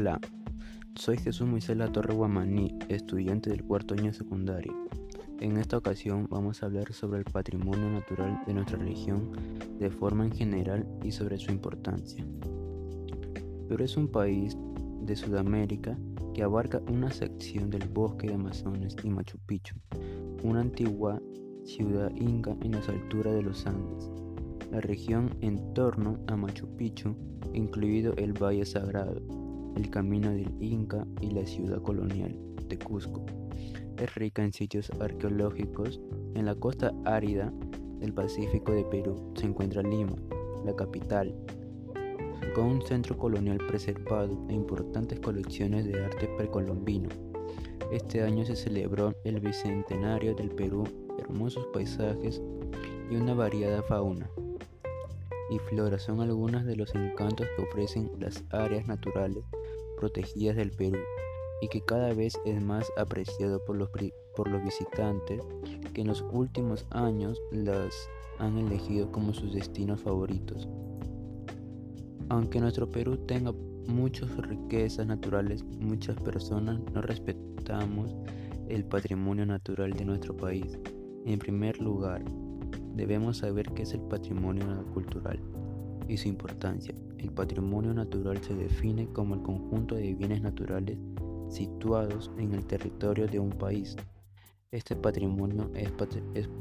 Hola, soy Jesús Moisés Torre Guamaní, estudiante del cuarto año secundario. En esta ocasión vamos a hablar sobre el patrimonio natural de nuestra región de forma en general y sobre su importancia. Perú es un país de Sudamérica que abarca una sección del bosque de Amazonas y Machu Picchu, una antigua ciudad inca en las alturas de los Andes. La región en torno a Machu Picchu, incluido el Valle Sagrado, el Camino del Inca y la ciudad colonial de Cusco. Es rica en sitios arqueológicos. En la costa árida del Pacífico de Perú se encuentra Lima, la capital, con un centro colonial preservado e importantes colecciones de arte precolombino. Este año se celebró el bicentenario del Perú, hermosos paisajes y una variada fauna y flora son algunos de los encantos que ofrecen las áreas naturales protegidas del Perú y que cada vez es más apreciado por los, por los visitantes que en los últimos años las han elegido como sus destinos favoritos. Aunque nuestro Perú tenga muchas riquezas naturales, muchas personas no respetamos el patrimonio natural de nuestro país. En primer lugar, debemos saber qué es el patrimonio cultural y su importancia. El patrimonio natural se define como el conjunto de bienes naturales situados en el territorio de un país. Este patrimonio es,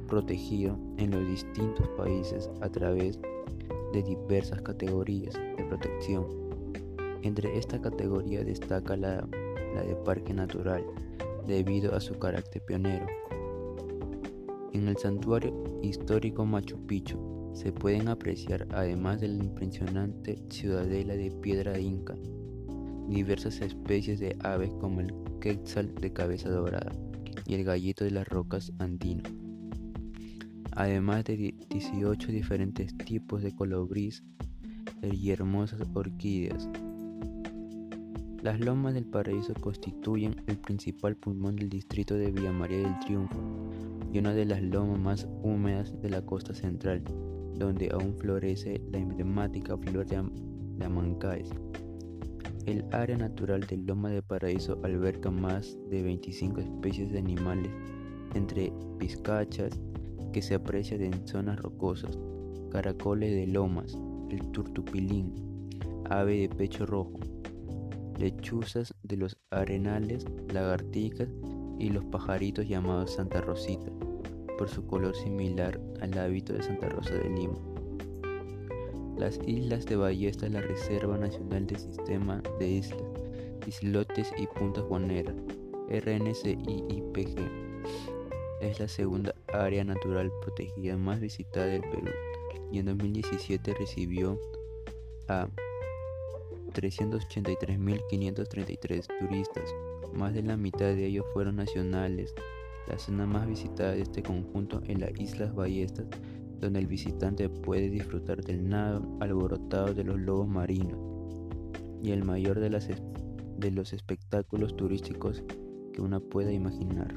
protegido en los distintos países a través de diversas categorías de protección. Entre esta categoría destaca la, de parque natural, debido a su carácter pionero. En el santuario histórico Machu Picchu se pueden apreciar, además de la impresionante ciudadela de piedra inca, diversas especies de aves como el quetzal de cabeza dorada y el gallito de las rocas andino, además de 18 diferentes tipos de colibríes y hermosas orquídeas. Las lomas del paraíso constituyen el principal pulmón del distrito de Villa María del Triunfo y una de las lomas más húmedas de la costa central, donde aún florece la emblemática flor de, Amancaes. El área natural de Loma de Paraíso alberga más de 25 especies de animales, entre pizcachas, que se aprecian en zonas rocosas, caracoles de lomas, el turtupilín, ave de pecho rojo, lechuzas de los arenales, lagartijas y los pajaritos llamados Santa Rosita, por su color similar al hábito de Santa Rosa de Lima. Las islas de Ballesta es la Reserva Nacional del Sistema de Islas, Islotes y Punta Juanera, RNCIIPG. Es la segunda área natural protegida más visitada del Perú y en 2017 recibió a 383.533 turistas, más de la mitad de ellos fueron nacionales. La zona más visitada de este conjunto es las Islas Ballestas, donde el visitante puede disfrutar del nado alborotado de los lobos marinos y el mayor de, de los espectáculos turísticos que una pueda imaginar.